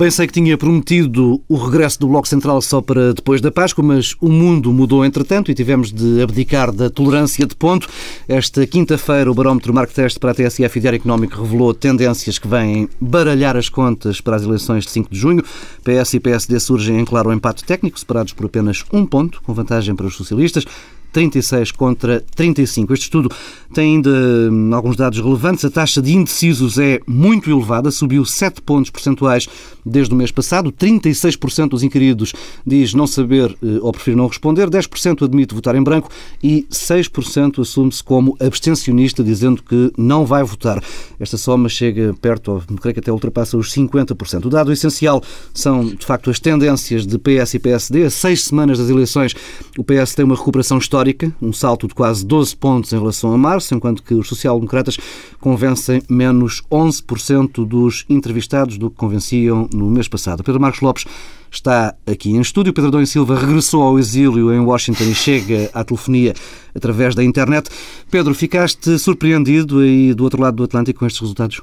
Bem sei que tinha prometido o regresso do Bloco Central só para depois da Páscoa, mas o mundo mudou entretanto e tivemos de abdicar da tolerância de ponto. Esta quinta-feira o barómetro Marco Teste para a TSF e Diário Económico revelou tendências que vêm baralhar as contas para as eleições de 5 de junho. PS e PSD surgem em claro empate técnico, separados por apenas um ponto, com vantagem para os socialistas. 36 contra 35. Este estudo tem ainda hum, alguns dados relevantes. A taxa de indecisos é muito elevada, subiu 7 pontos percentuais desde o mês passado. 36% dos inquiridos diz não saber eh, ou preferir não responder, 10% admite votar em branco e 6% assume-se como abstencionista, dizendo que não vai votar. Esta soma chega perto, creio que até ultrapassa os 50%. O dado essencial são, de facto, as tendências de PS e PSD. A seis semanas das eleições, o PS tem uma recuperação histórica histórica, um salto de quase 12 pontos em relação a março, enquanto que os social-democratas convencem menos 11% dos entrevistados do que convenciam no mês passado. Pedro Marcos Lopes está aqui em estúdio. Pedro Dom Silva regressou ao exílio em Washington e chega à telefonia através da internet. Pedro, ficaste surpreendido aí do outro lado do Atlântico com estes resultados?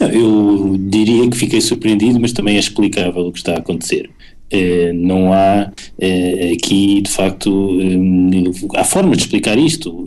Eu diria que fiquei surpreendido, mas também é explicável o que está a acontecer. Eh, não há eh, aqui, de facto, eh, há formas de explicar isto.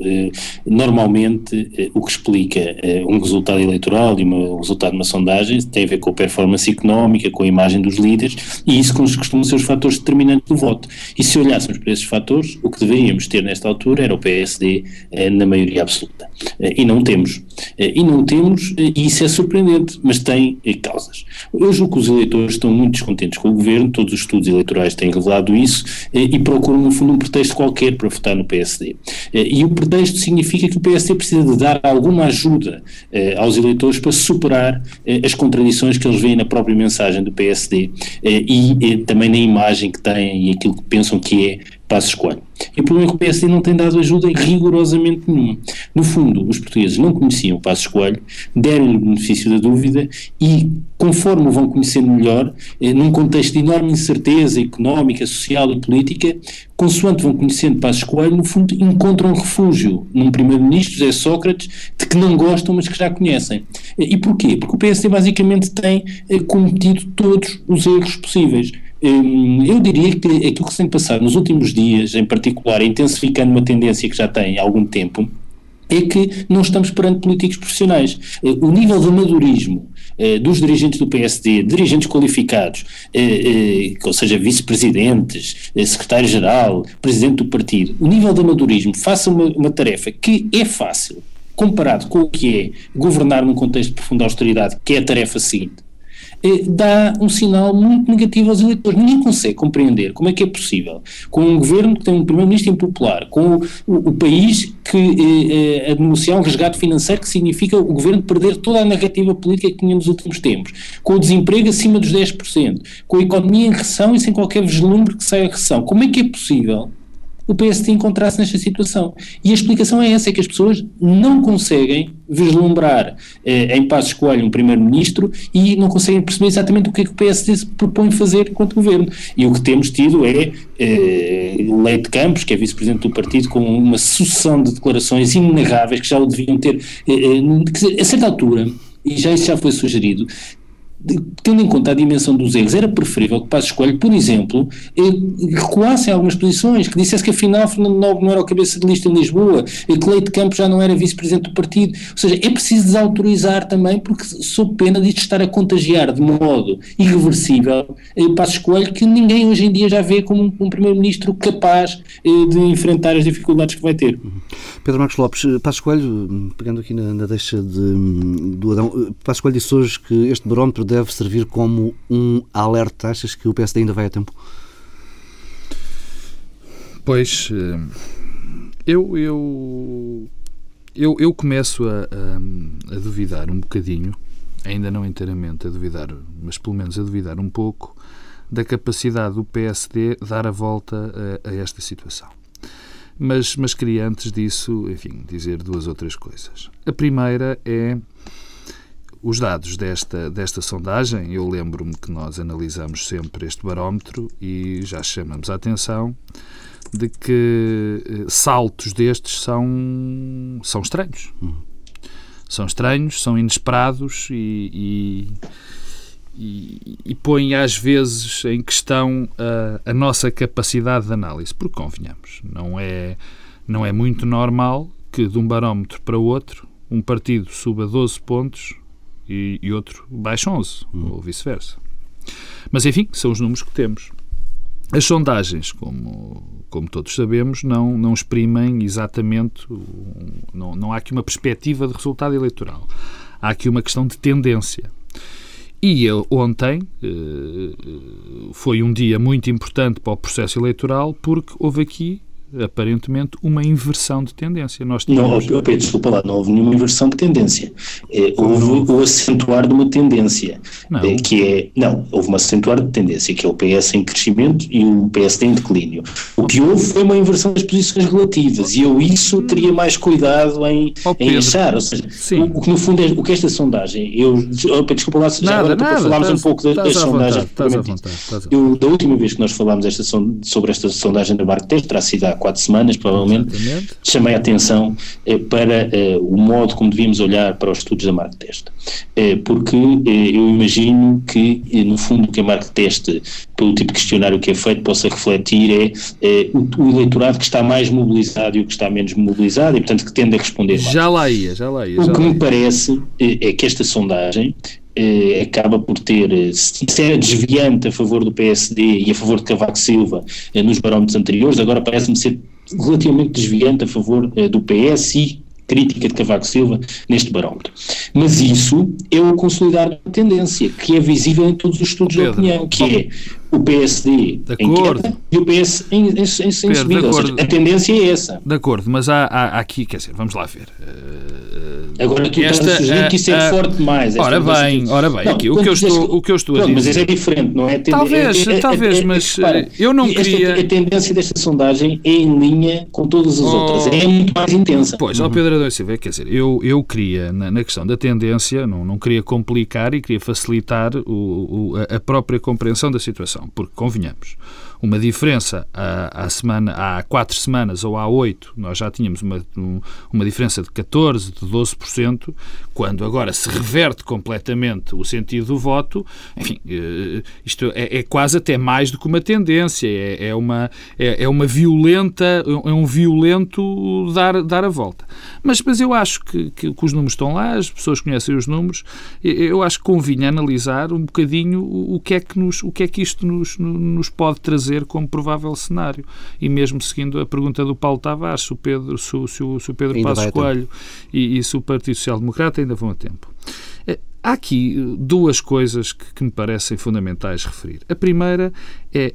Normalmente, o que explica um resultado eleitoral e um resultado de uma sondagem tem a ver com a performance económica, com a imagem dos líderes, e isso costumam ser os fatores determinantes do voto. E se olhássemos para esses fatores, o que deveríamos ter nesta altura era o PSD na maioria absoluta. E não temos. E não temos, e isso é surpreendente, mas tem causas. Eu julgo que os eleitores estão muito descontentes com o governo, todos os estudos eleitorais têm revelado isso eh, e procuram, no fundo, um pretexto qualquer para votar no PSD. Eh, e o pretexto significa que o PSD precisa de dar alguma ajuda eh, aos eleitores para superar as contradições que eles veem na própria mensagem do PSD e também na imagem que têm e aquilo que pensam que é Passos Coelho. E o problema é que o PSD não tem dado ajuda rigorosamente nenhuma. No fundo, os portugueses não conheciam Passos Coelho, deram-lhe o benefício da dúvida e, conforme o vão conhecendo melhor, eh, num contexto de enorme incerteza económica, social e política, consoante vão conhecendo Passos Coelho, no fundo encontram refúgio num primeiro-ministro, José Sócrates, de que não gostam, mas que já conhecem. E porquê? Porque o PSD basicamente tem eh, cometido todos os erros possíveis. Hum, eu diria que aquilo que se tem passado nos últimos dias, em particular, intensificando uma tendência que já tem há algum tempo, é que não estamos perante políticos profissionais. Eh, o nível de amadorismo eh, dos dirigentes do PSD, dirigentes qualificados, eh, ou seja, vice-presidentes, secretário-geral, presidente do partido, o nível de amadorismo faça uma, uma tarefa que é fácil, comparado com o que é governar num contexto de profunda austeridade, que é a tarefa seguinte, eh, dá um sinal muito negativo aos eleitores. Ninguém consegue compreender como é que é possível, com um governo que tem um primeiro-ministro impopular, com o, o, o país que eh, eh, a denunciar um resgate financeiro que significa o governo perder toda a narrativa política que tinha nos últimos tempos, com o desemprego acima dos 10%, com a economia em recessão e sem qualquer vislumbre que saia a recessão. Como é que é possível o PSD encontrasse nesta situação. E a explicação é essa, é que as pessoas não conseguem vislumbrar eh, em Passos Coelho um primeiro-ministro e não conseguem perceber exatamente o que é que o PSD se propõe fazer enquanto governo. E o que temos tido é eh, Leite Campos, que é vice-presidente do partido, com uma sucessão de declarações inegáveis que já o deviam ter, eh, eh, a certa altura, e já isso já foi sugerido, tendo em conta a dimensão dos erros, era preferível que Passos Coelho, por exemplo, eh, recuasse em algumas posições, que dissesse que afinal Fernando Nobre não era o cabeça de lista em Lisboa, e que Leite Campos já não era vice-presidente do partido. Ou seja, é preciso desautorizar também, porque sob pena de estar a contagiar de modo irreversível eh, Passos Coelho, que ninguém hoje em dia já vê como um, primeiro-ministro capaz eh, de enfrentar as dificuldades que vai ter. Pedro Marcos Lopes, Passos Coelho, pegando aqui na, na deixa de, do Adão, Passos Coelho disse hoje que este barómetro deve servir como um alerta? Achas que o PSD ainda vai a tempo? Pois, eh, eu, eu, eu, eu começo a, a, a duvidar um bocadinho, ainda não inteiramente a duvidar, mas pelo menos a duvidar um pouco, da capacidade do PSD dar a volta a, a esta situação. Mas, mas queria antes disso, enfim, dizer duas outras coisas. A primeira é os dados desta, desta sondagem, eu lembro-me que nós analisamos sempre este barómetro e já chamamos a atenção de que eh, saltos destes são, são estranhos. São estranhos, são inesperados e, e, e põe às vezes em questão a, a, nossa capacidade de análise, porque convenhamos, não é, não é muito normal que de um barómetro para outro um partido suba 12 pontos e, e outro baixe 11, hum. ou vice-versa. Mas enfim, são os números que temos. As sondagens, como, como todos sabemos, não, não exprimem exatamente, não, não há aqui uma perspectiva de resultado eleitoral. Há aqui uma questão de tendência. E ontem eh, foi um dia muito importante para o processo eleitoral porque houve aqui aparentemente uma inversão de tendência. Nós tínhamos... Não, Pedro, desculpa lá, não houve nenhuma inversão de tendência. É, houve o acentuar de uma tendência, não. É, que é, não, houve uma acentuar de tendência, que é o PS em crescimento e o PSD em declínio. O que houve foi uma inversão das posições relativas e eu isso teria mais cuidado em, oh, em achar, ou seja, o, o, que no fundo é, o que esta sondagem, eu, oh, Pedro, desculpa lá, já nada, agora nada, falámos um pouco da, sondagem. Eu, da última vez que nós falámos esta, sobre esta sondagem da Marco Teste, terá sido há quatro semanas, provavelmente, Exatamente. chamei a atenção eh, para eh, o modo como devíamos olhar para os estudos da Mark Test. Eh, porque eh, eu imagino que, eh, no fundo, o que a Mark Test, pelo tipo de questionário que é feito, possa refletir é, é o, o, eleitorado que está mais mobilizado e o que está menos mobilizado e, portanto, que tende a responder mais. Já lá ia, já lá ia. O que me parece é que esta sondagem eh, acaba por ter, eh, se era desviante a favor do PSD e a favor de Cavaco Silva eh, nos barómetros anteriores, agora parece-me ser relativamente desviante a favor eh, do PS e crítica de Cavaco Silva neste barómetro. Mas isso é o consolidar da tendência, que é visível em todos os estudos Pedro, de opinião, que é o PSD em queda e o PS em, em, em, em subida. Ou seja, a tendência é essa. De acordo, mas há, há, aqui, quer dizer, vamos lá ver. Uh, Agora tu esta, estás a sugerir que isso é uh, forte demais. Ora bem, ora bem, não, aqui, o, que eu estou, o que eu estou a dizer... Mas isso é diferente, não é? Talvez, é, é, talvez, é, mas repara, eu não esta, queria... A tendência desta sondagem é em linha com todas as oh, outras, é muito mais intensa. Pois, uhum. ó Pedro Adão Silva, quer dizer, eu, eu queria, na, na, questão da tendência, não, não queria complicar e queria facilitar o, o, a própria compreensão da situação, porque convenhamos, uma diferença há, semana, há quatro semanas ou há oito, nós já tínhamos uma, uma diferença de 14%, de 12%, quando agora se reverte completamente o sentido do voto, enfim, eh, isto é, é quase até mais do que uma tendência, é, é uma, é, é, uma violenta, é um violento dar, dar a volta. Mas, mas eu acho que, que, que os números estão lá, as pessoas conhecem os números, eu acho que convinha analisar um bocadinho o, o que é que, nos, o que, é que isto nos, nos pode trazer como provável cenário. E mesmo seguindo a pergunta do Paulo Tavares, se o Pedro, se, se, se o Pedro Passos Coelho e, e se o Partido Social Democrata ainda vão a tempo. Eh, há aqui eh, duas coisas que, que me parecem fundamentais referir. A primeira é,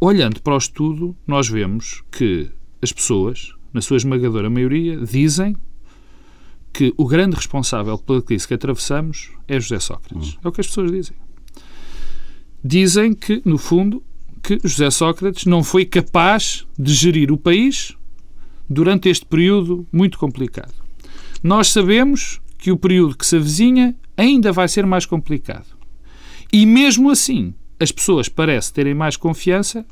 olhando para o estudo, nós vemos que as pessoas, na sua esmagadora maioria, dizem que o grande responsável pela crise que atravessamos é José Sócrates. Hum. É o que as pessoas dizem dizem que, no fundo, que José Sócrates não foi capaz de gerir o país durante este período muito complicado. Nós sabemos que o período que se avizinha ainda vai ser mais complicado. E mesmo assim, as pessoas parecem terem mais confiança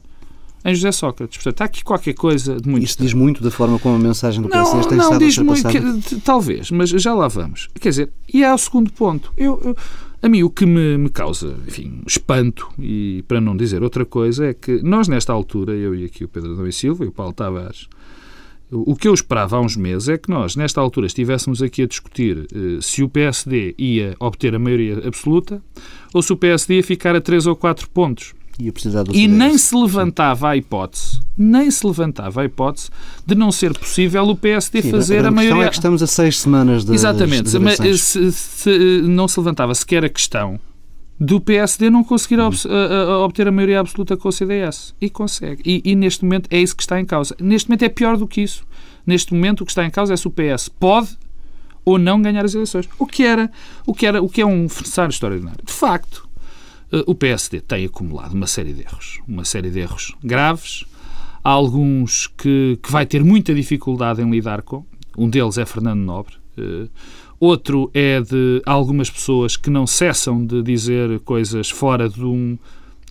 em José Sócrates. Portanto, há aqui qualquer coisa de muito. Isto diz muito da forma como a mensagem do PSD tem não, estado diz a ser muito, que, Talvez, mas já lá vamos. Quer dizer, e há o segundo ponto. Eu, eu a mim o que me, me, causa, enfim, espanto, e para não dizer outra coisa, é que nós nesta altura, eu e aqui o Pedro Adão e Silva e o Paulo Tavares, o que eu esperava há uns meses é que nós, nesta altura, estivéssemos aqui a discutir eh, se o PSD ia obter a maioria absoluta ou se o PSD ia ficar a 3 ou 4 pontos. E nem se levantava a hipótese, nem se levantava a hipótese de não ser possível o PSD Sim, fazer a, a, a maioria. é que estamos a seis semanas de Exatamente, mas se, se, não se levantava sequer a questão do PSD não conseguir hum. obter a maioria absoluta com o CDS. E consegue. E, e, neste momento é isso que está em causa. Neste momento é pior do que isso. Neste momento o que está em causa é se o PS pode ou não ganhar as eleições. O que era, o que era, o que é um cenário extraordinário. De facto, eh, o PSD tem acumulado uma série de erros, uma série de erros graves, há alguns que, que vai ter muita dificuldade em lidar com, um deles é Fernando Nobre, eh, outro é de algumas pessoas que não cessam de dizer coisas fora de, um,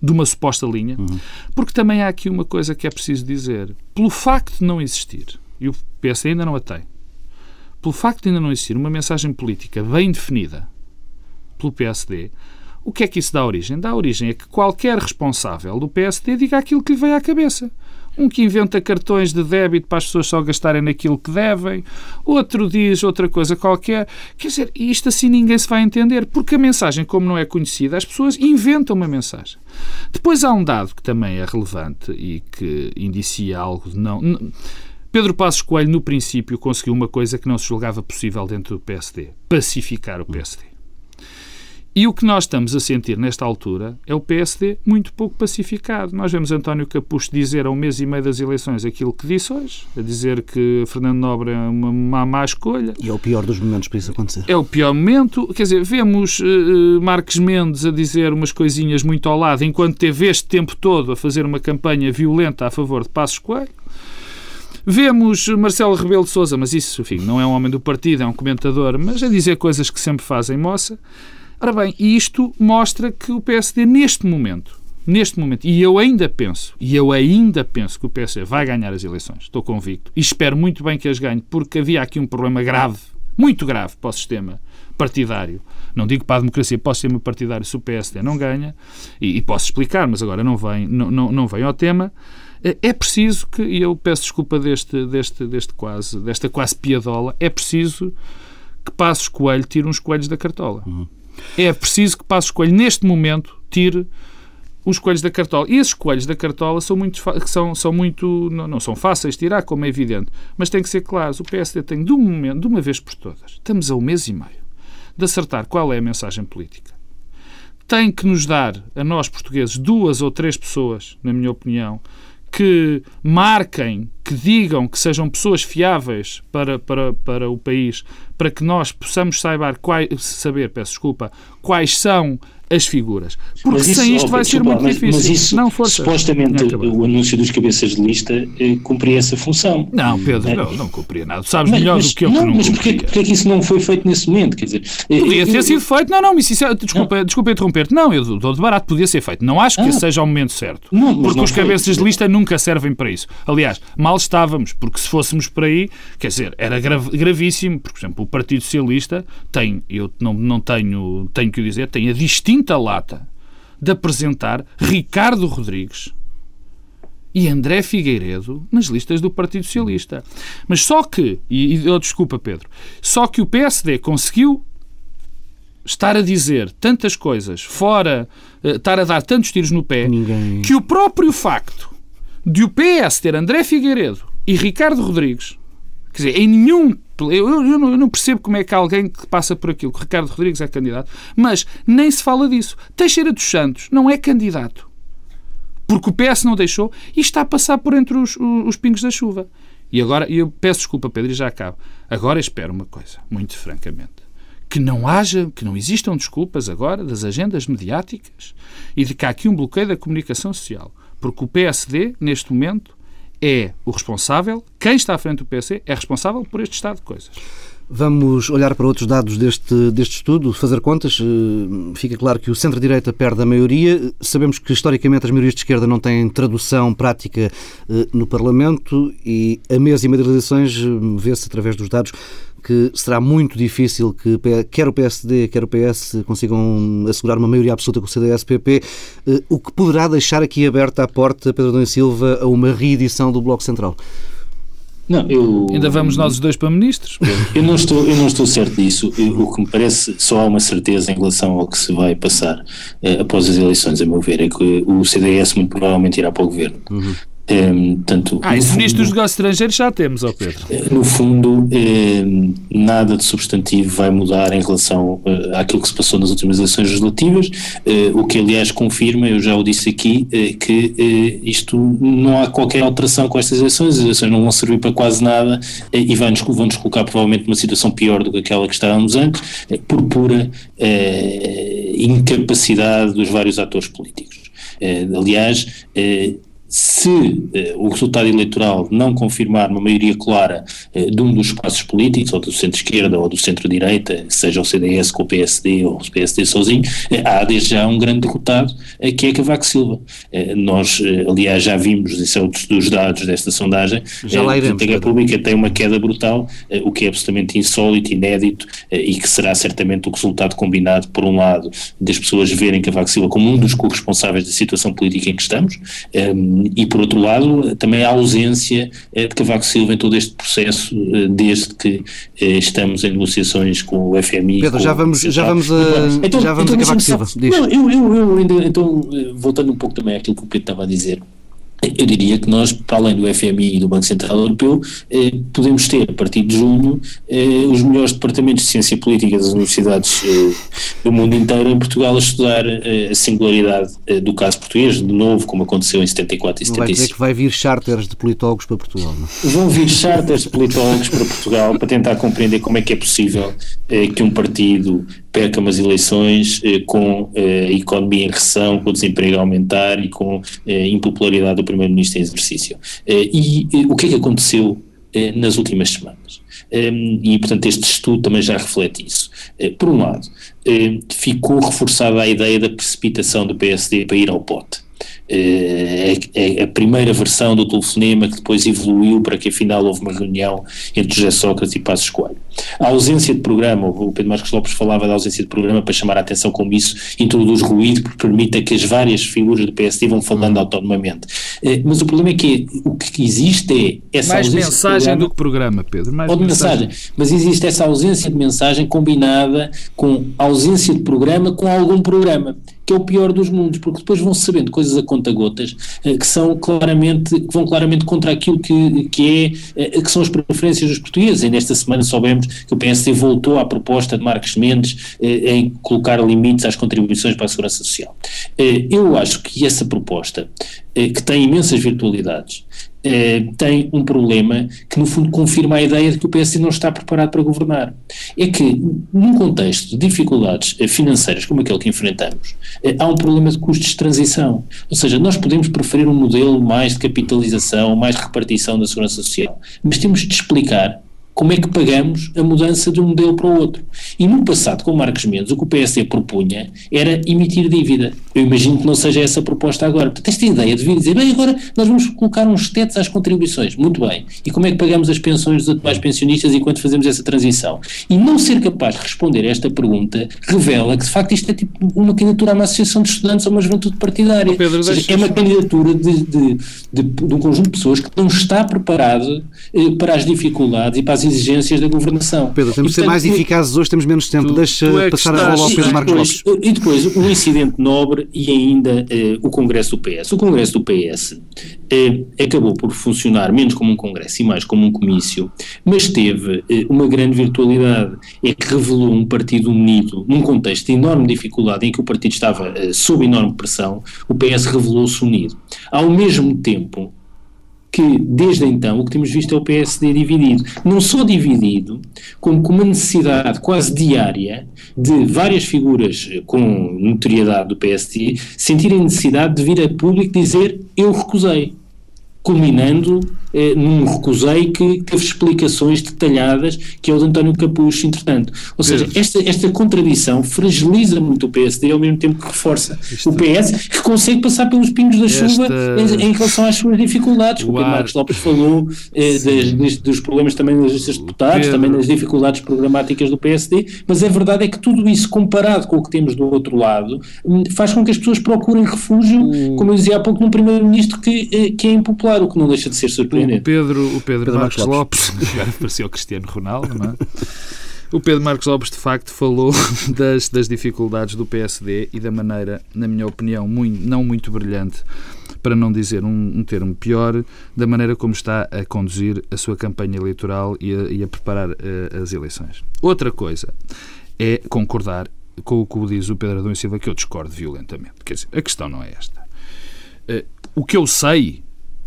de uma suposta linha, uhum. porque também há aqui uma coisa que é preciso dizer. Pelo facto de não existir, e o PSD ainda não a tem, pelo facto de ainda não existir uma mensagem política bem definida pelo PSD, O que é que isso dá origem? Dá origem a que qualquer responsável do PSD diga aquilo que lhe vem à cabeça. Um que inventa cartões de débito para as pessoas só gastarem naquilo que devem, outro diz outra coisa qualquer. Quer dizer, isto assim ninguém se vai entender, porque a mensagem, como não é conhecida, as pessoas inventam uma mensagem. Depois há um dado que também é relevante e que indicia algo de não. Pedro Passos Coelho, no princípio, conseguiu uma coisa que não se julgava possível dentro do PSD: pacificar o PSD. E o que nós estamos a sentir nesta altura é o PSD muito pouco pacificado. Nós vemos António Capucho dizer a um mês e meio das eleições aquilo que disse hoje, a dizer que Fernando Nobre é uma, uma má escolha. E é o pior dos momentos para isso acontecer. É o pior momento. Quer dizer, vemos uh, Marques Mendes a dizer umas coisinhas muito ao lado, enquanto teve este tempo todo a fazer uma campanha violenta a favor de Passos Coelho. Vemos Marcelo Rebelo de Sousa, mas isso, enfim, não é um homem do partido, é um comentador, mas a dizer coisas que sempre fazem moça. Ora bem, isto mostra que o PSD, neste momento, neste momento, e eu ainda penso, e eu ainda penso que o PSD vai ganhar as eleições, estou convicto, e espero muito bem que as ganhe, porque havia aqui um problema grave, muito grave para o sistema partidário. Não digo para a democracia, para o sistema partidário, se o PSD não ganha, e, e posso explicar, mas agora não vem, não, não, não vem ao tema. É, é preciso que, e eu peço desculpa deste, deste, deste quase, desta quase piadola, é preciso que Passos Coelho tire uns coelhos da cartola. Uhum. É preciso que Passos Coelho, neste momento, tire os coelhos da cartola. E esses coelhos da cartola são muito, são, são muito não, não, são fáceis de tirar, como é evidente, mas tem que ser claros. O PSD tem, de um momento, de uma vez por todas, estamos a um mês e meio, de acertar qual é a mensagem política. Tem que nos dar, a nós portugueses, duas ou três pessoas, na minha opinião, que marquem, que digam que sejam pessoas fiáveis para, para, para o país, para que nós possamos saber, quais, saber peço desculpa, quais são as figuras. Porque isso, sem isto vai ser muito mas, difícil. Mas isso, não, força. supostamente, o anúncio dos cabeças de lista eh, cumpria essa função. Não, Pedro, é. não, não cumpria nada. Sabes mas, melhor mas, do que eu não, que não Mas porquê, porquê é que isso não foi feito nesse momento? Quer dizer, eh, podia ter eu, sido feito. Não, não, isso é, desculpa, não. desculpa interromper-te. Não, eu dou de barato, podia ser feito. Não acho que ah, seja o momento certo. Não, porque os cabeças de lista nunca servem para isso. Aliás, mal estávamos, porque se fôssemos por aí, quer dizer, era grav, gravíssimo. Por exemplo, o Partido Socialista tem, eu não, não tenho, tenho que o dizer, tem a distinta lata de apresentar Ricardo Rodrigues e André Figueiredo nas listas do Partido Socialista. Mas só que, e, e oh, desculpa Pedro, só que o PSD conseguiu estar a dizer tantas coisas, fora uh, estar a dar tantos tiros no pé, Ninguém... que o próprio facto de o PS ter André Figueiredo e Ricardo Rodrigues, quer dizer, em nenhum eu, eu, eu, não percebo como é que há alguém que passa por aquilo. Que Ricardo Rodrigues é candidato. Mas nem se fala disso. Teixeira dos Santos não é candidato. Porque o PS não deixou e está a passar por entre os, os, os pingos da chuva. E agora, eu peço desculpa, Pedro, e já acabo. Agora espero uma coisa, muito francamente. Que não haja, que não existam desculpas agora das agendas mediáticas e de que há aqui um bloqueio da comunicação social. Porque o PSD, neste momento, é o responsável, quem está à frente do PC é responsável por este estado de coisas. Vamos olhar para outros dados deste, deste estudo, fazer contas. Eh, fica claro que o centro-direita perde a maioria. Sabemos que, historicamente, as maiorias de esquerda não têm tradução prática eh, no Parlamento e a mesa e meia eh, vê-se, através dos dados, que será muito difícil que quer o PSD, quer o PS consigam assegurar uma maioria absoluta com o CDS-PP, eh, o que poderá deixar aqui aberta a porta, Pedro Domingos Silva, a uma reedição do Bloco Central. Não, eu, Ainda vamos nós os dois para ministros? Eu não estou, eu não estou certo disso. o que me parece, só há uma certeza em relação ao que se vai passar eh, após as eleições, a meu ver, é que o CDS muito provavelmente irá para o governo. Uhum. Um, ehm, tanto, ah, isso ministro dos negócios estrangeiros já temos, ó Pedro. Eh, no fundo, um, ehm, nada de substantivo vai mudar em relação uh, àquilo que se passou nas últimas eleições legislativas, uh, o que aliás confirma, eu já o disse aqui, uh, que isto não há qualquer alteração com estas eleições, as eleições não vão servir para quase nada e vão-nos vão -nos colocar provavelmente numa situação pior do que aquela que estávamos antes, por pura incapacidade dos vários atores políticos. aliás, se eh, o resultado eleitoral não confirmar uma maioria clara eh, de um dos espaços políticos, ou do centro-esquerda ou do centro-direita, seja o CDS com o PSD ou o PSD sozinho, eh, há desde já um grande derrotado, eh, que é Cavaco Silva. Eh, nós, eh, aliás, já vimos, isso é outro dos dados desta sondagem, já lá iremos, a República tem uma queda brutal, o que é absolutamente insólito, inédito e que será certamente o resultado combinado, por um lado, das pessoas verem Cavaco Silva como um dos corresponsáveis da situação política em que estamos, e por outro lado também a ausência eh, de Cavaco Silva em todo este processo eh, desde que eh, estamos em negociações com o FMI. Pedro, já vamos, já vamos a, então, já vamos então, a Cavaco Silva. Não, eu, eu, eu ainda, então, voltando um pouco também àquilo que o Pedro estava a dizer, eu diria que nós, para além do FMI e do Banco Central Europeu, eh, podemos ter, a partir de junho, eh, os melhores departamentos de ciência política das universidades eh, do mundo inteiro em Portugal a estudar eh, a singularidade eh, do caso português, de novo, como aconteceu em 74 e 75. Vai dizer que vai vir charters de politólogos para Portugal, não? Vão vir charters de politólogos para Portugal para tentar compreender como é que é possível eh, que um partido perca umas eleições com a economia em recessão, com o desemprego a aumentar e com a impopularidade do Primeiro-Ministro em exercício. E o que é que aconteceu nas últimas semanas? E, portanto, este estudo também já reflete isso. Por um lado, ficou reforçada a ideia da precipitação do PSD para ir ao pote é, é, a primeira versão do telefonema que depois evoluiu para que afinal houve uma reunião entre José Sócrates e Passos Coelho. A ausência de programa, o Pedro Marcos Lopes falava da ausência de programa para chamar a atenção como isso introduz ruído que permita que as várias figuras do PSD vão falando autonomamente. É, mas o problema é que o que existe é essa Mais ausência mensagem de programa, do que programa, Pedro. Mais ou de mensagem. mensagem. Mas existe essa ausência de mensagem combinada com ausência de programa com algum programa que é o pior dos mundos, porque depois vão sabendo coisas a conta-gotas eh, que são claramente, que vão claramente contra aquilo que, que, é, eh, que são as preferências dos portugueses. E nesta semana soubemos que o PSD voltou à proposta de Marcos Mendes eh, em colocar limites às contribuições para a Segurança Social. Eu acho que essa proposta, que tem imensas virtualidades, eh, tem um problema que, no fundo, confirma a ideia de que o PSD não está preparado para governar. É que, num contexto de dificuldades eh, financeiras como aquele que enfrentamos, eh, há um problema de custos de transição. Ou seja, nós podemos preferir um modelo mais de capitalização, mais de repartição da segurança social, mas temos de explicar como é que pagamos a mudança de um modelo para o outro. E no passado, com Marcos Mendes, o que o PSD propunha era emitir dívida. Eu imagino que não seja essa a proposta agora. Portanto, esta ideia de vir dizer, bem, agora nós vamos colocar uns tetos às contribuições. Muito bem. E como é que pagamos as pensões dos atuais pensionistas enquanto fazemos essa transição? E não ser capaz de responder a esta pergunta revela que, de facto, isto é tipo uma candidatura a uma associação de estudantes ou uma juventude partidária. Pedro, seja, é uma candidatura de, de, de, de, um conjunto de pessoas que não está preparado eh, para as dificuldades e para as exigências da governação. Pedro, temos de ser mais eficazes hoje, temos menos tempo. Tu, Deixa tu é passar estás, a bola ao Pedro Marcos Lopes. E depois, um incidente nobre e ainda eh, o Congresso do PS. O Congresso do PS eh, acabou por funcionar menos como um Congresso e mais como um comício, mas teve eh, uma grande virtualidade. É que revelou um partido unido num contexto de enorme dificuldade em que o partido estava sob enorme pressão, o PS revelou-se unido. Ao mesmo tempo, que desde então o que temos visto é o PSD dividido. Não só dividido, como com uma necessidade quase diária de várias figuras com notoriedade do PSD sentirem necessidade de vir a público dizer eu recusei culminando eh, num recusei que teve explicações detalhadas que é o de António Capucho, entretanto. Ou seja, esta, esta contradição fragiliza muito o PSD ao mesmo tempo que reforça Isto... o PS, que consegue passar pelos pingos da esta... chuva em, em, relação às suas dificuldades. O, o Pedro Marcos Lopes falou eh, das, dos problemas também das listas de deputados, Pedro... também das dificuldades programáticas do PSD, mas a verdade é que tudo isso, comparado com o que temos do outro lado, hum, faz com que as pessoas procurem refúgio, o... como eu dizia há pouco, num primeiro-ministro que, eh, que é impopular o que não deixa de ser surpreendente. O Pedro, o Pedro, Pedro Marcos, Lopes, agora parecia o Cristiano Ronaldo, não é? O Pedro Marcos Lopes, de facto, falou das, das dificuldades do PSD e da maneira, na minha opinião, muito, não muito brilhante, para não dizer um, um, termo pior, da maneira como está a conduzir a sua campanha eleitoral e a, e a preparar uh, as eleições. Outra coisa é concordar com o que diz o Pedro Adão e Silva, que eu discordo violentamente. Quer dizer, a questão não é esta. Uh, o que eu sei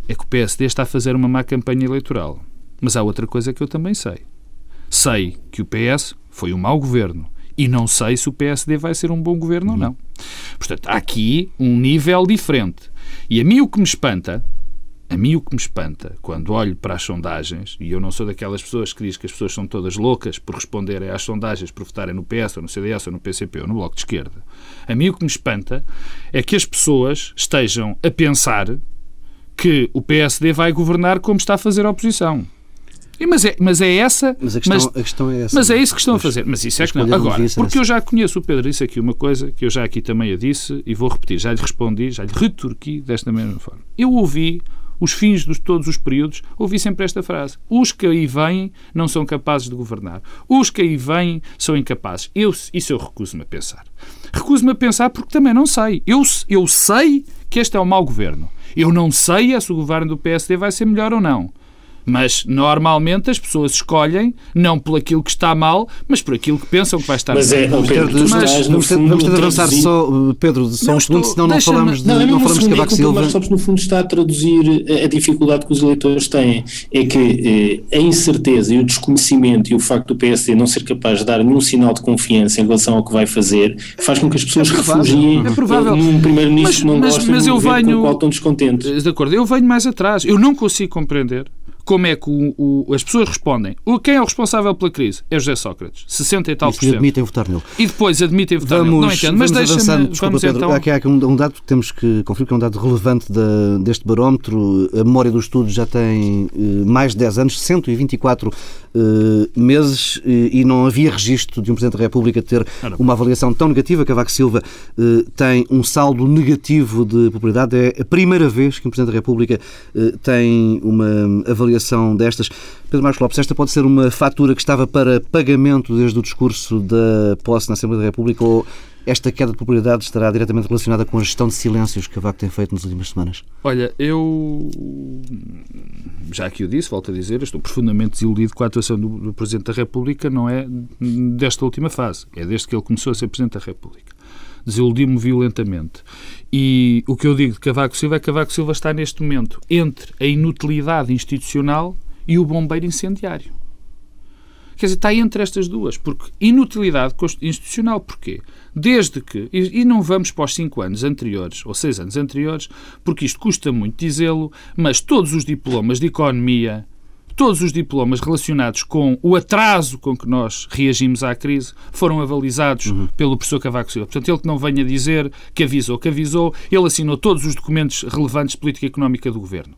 é que o PSD está a fazer uma má campanha eleitoral. Mas há outra coisa que eu também sei. Sei que o PS foi um mau governo e não sei se o PSD vai ser um bom governo ou não. Portanto, há aqui um nível diferente. E a mim o que me espanta A mim o que me espanta, quando olho para as sondagens, e eu não sou daquelas pessoas que diz que as pessoas são todas loucas por responderem às sondagens, por votarem no PS, ou no CDS, ou no PCP, ou no Bloco de Esquerda. A mim o que me espanta é que as pessoas estejam a pensar que o PSD vai governar como está a fazer a oposição. E, mas, é, mas é essa. Mas a questão, mas, a questão é essa. Mas é isso que estão a fazer. Mas isso é que não. Agora, porque eu já conheço o Pedro, disse aqui uma coisa que eu já aqui também a disse e vou repetir. Já lhe respondi, já lhe retorqui desta mesma forma. Eu ouvi os fins de todos os períodos, ouvi sempre esta frase: os que aí vêm não são capazes de governar. Os que aí vêm são incapazes. Eu, isso eu recuso-me a pensar. Recuso-me a pensar porque também não sei. Eu, eu sei que este é um mau governo. Eu não sei se o governo do PSD vai ser melhor ou não. Mas normalmente as pessoas escolhem não por aquilo que está mal, mas por aquilo que pensam que vai estar mas É, vamos, Pedro, ter, mas, vamos, ter, vamos ter de avançar só, Pedro, só não, um segundo, senão não falamos de, não, não, não falamos de Cavaco é Silva. Mas no fundo está a traduzir a, dificuldade que os eleitores têm. É que eh, a incerteza e o desconhecimento e o facto do PSD não ser capaz de dar nenhum sinal de confiança em relação ao que vai fazer faz com que as pessoas é refugiem é provável. num primeiro-ministro que não mas, gostam mas eu venho, com o qual estão descontentes. De acordo, eu venho mais atrás. Eu não consigo compreender como é que o, o, as pessoas respondem. O, quem é o responsável pela crise? É José Sócrates, 60 e tal por cento. E admitem votar nele. E depois admitem votar vamos, nele. Não entendo, mas deixa-me... Desculpa, Pedro, então... aqui, há aqui um, um, dado que temos que conferir, que é um dado relevante deste barómetro. A memória do estudo já tem uh, mais de 10 anos, 124 uh, eh, meses, uh, e não havia registro de um Presidente da República ter uma avaliação tão negativa. Cavaco Silva tem um saldo negativo de popularidade. É a primeira vez que um Presidente da República tem uma avaliação avaliação destas. Pedro Marcos Lopes, esta pode ser uma fatura que estava para pagamento desde o discurso da posse na Assembleia da República ou esta queda de popularidade estará diretamente relacionada com a gestão de silêncios que a VAC tem feito nas últimas semanas? Olha, eu já aqui o disse, volto a dizer, estou profundamente desiludido com a atuação do Presidente da República, não é desta última fase, é desde que ele começou a ser Presidente da República. Desiludi-me violentamente. E o que eu digo de Cavaco Silva é que Cavaco Silva está neste momento entre a inutilidade institucional e o bombeiro incendiário. Quer dizer, está entre estas duas, porque inutilidade institucional, porquê? Desde que, e não vamos para os cinco anos anteriores, ou seis anos anteriores, porque isto custa muito dizê-lo, mas todos os diplomas de economia, todos os diplomas relacionados com o atraso com que nós reagimos à crise foram avalizados uhum. pelo professor Cavaco Silva. Portanto, ele que não venha dizer que avisou, que avisou, ele assinou todos os documentos relevantes de política económica do governo.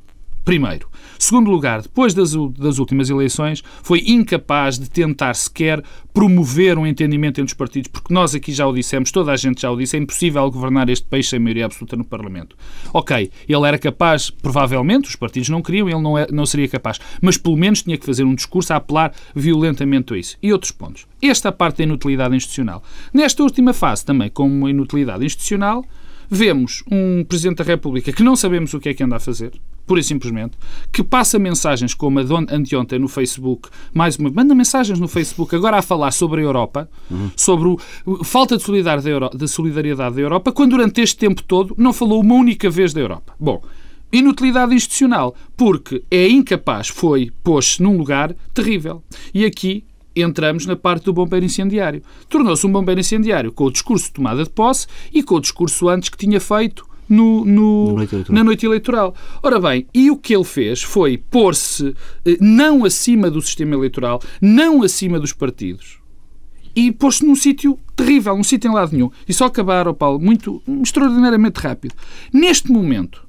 Primeiro. Segundo lugar, depois das, das, últimas eleições, foi incapaz de tentar sequer promover um entendimento entre os partidos, porque nós aqui já o dissemos, toda a gente já o disse, é impossível governar este país sem maioria absoluta no Parlamento. Ok, ele era capaz, provavelmente, os partidos não queriam, ele não, é, não seria capaz, mas pelo menos tinha que fazer um discurso a apelar violentamente a isso. E outros pontos. Esta parte da inutilidade institucional. Nesta última fase, também com uma inutilidade institucional, vemos um Presidente da República que não sabemos o que é que anda a fazer, pura e simplesmente, que passa mensagens como a de anteontem no Facebook, mais uma manda mensagens no Facebook, agora a falar sobre a Europa, uhum. sobre a falta de solidariedade, da Europa, de solidariedade da Europa, quando durante este tempo todo não falou uma única vez da Europa. Bom, inutilidade institucional, porque é incapaz, foi, pôs-se num lugar terrível. E aqui entramos na parte do bombeiro incendiário. Tornou-se um bombeiro incendiário com o discurso de tomada de posse e com o discurso antes que tinha feito no, no, noite na noite eleitoral. Ora bem, e o que ele fez foi pôr-se eh, não acima do sistema eleitoral, não acima dos partidos, e pôs-se num sítio terrível, num sítio em lado nenhum. E só acabar, oh Paulo, muito, extraordinariamente rápido. Neste momento,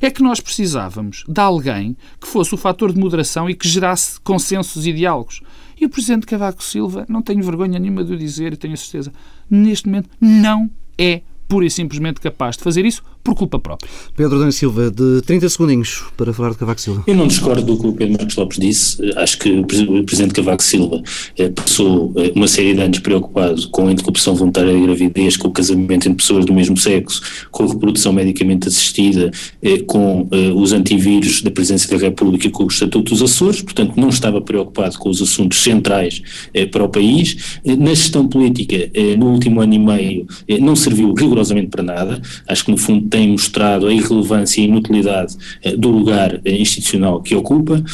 é que nós precisávamos de alguém que fosse o fator de moderação e que gerasse consensos e diálogos. E o Presidente Cavaco Silva, não tenho vergonha nenhuma de o dizer e tenho a certeza, neste momento não é pura e simplesmente capaz de fazer isso por culpa própria. Pedro Dani Silva, de 30 segundinhos para falar de Cavaco Silva. Eu não discordo do que o Pedro Marcos Lopes disse. Acho que o Presidente Cavaco Silva eh, passou eh, uma série de anos preocupado com a interrupção voluntária da gravidez, com o casamento entre pessoas do mesmo sexo, com a reprodução medicamente assistida, eh, com os antivírus da Presidência da República e com o Estatuto dos Açores, portanto não estava preocupado com os assuntos centrais para o país. Na gestão política, no último ano e meio, não serviu rigorosamente para nada. Acho que no fundo tem mostrado a irrelevância e inutilidade do lugar institucional que ocupa,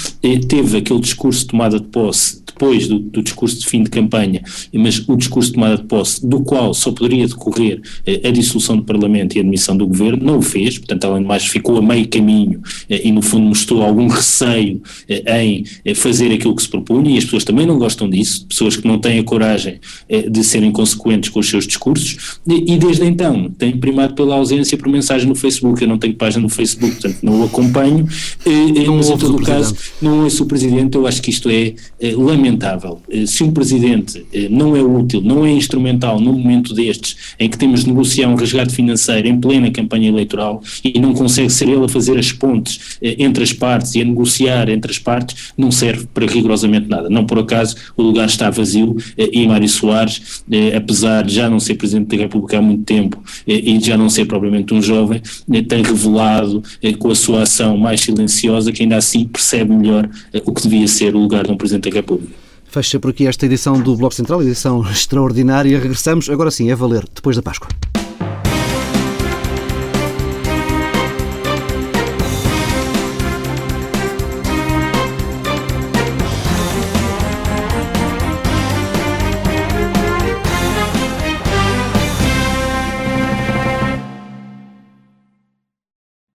teve aquele discurso de tomada de posse depois do, do, discurso de fim de campanha, mas o discurso de tomada de posse, do qual só poderia decorrer eh, a dissolução do Parlamento e a admissão do Governo, não o fez, portanto, além de mais, ficou a meio caminho eh, e, no fundo, mostrou algum receio eh, em eh, fazer aquilo que se propunha, e as pessoas também não gostam disso, pessoas que não têm a coragem eh, de serem consequentes com os seus discursos, e, desde então têm primado pela ausência por mensagem no Facebook. Eu não tenho página no Facebook, portanto, não o acompanho, eh, mas em todo o caso, não ouço o Presidente, eu acho que isto é lamentável lamentável. Eh, se um presidente eh, não é útil, não é instrumental num momento destes, em que temos de negociar um resgate financeiro em plena campanha eleitoral e não consegue ser ele a fazer as pontes eh, entre as partes e a negociar entre as partes, não serve para rigorosamente nada. Não por acaso o lugar está vazio e Mário Soares, apesar de já não ser Presidente da República há muito tempo e de já não ser propriamente um jovem, tem revelado com a sua ação mais silenciosa que ainda assim percebe melhor o que devia ser o lugar de um Presidente da República. Fecha por aqui esta edição do Bloco Central, edição extraordinária. Regressamos agora sim, é valer, depois da Páscoa.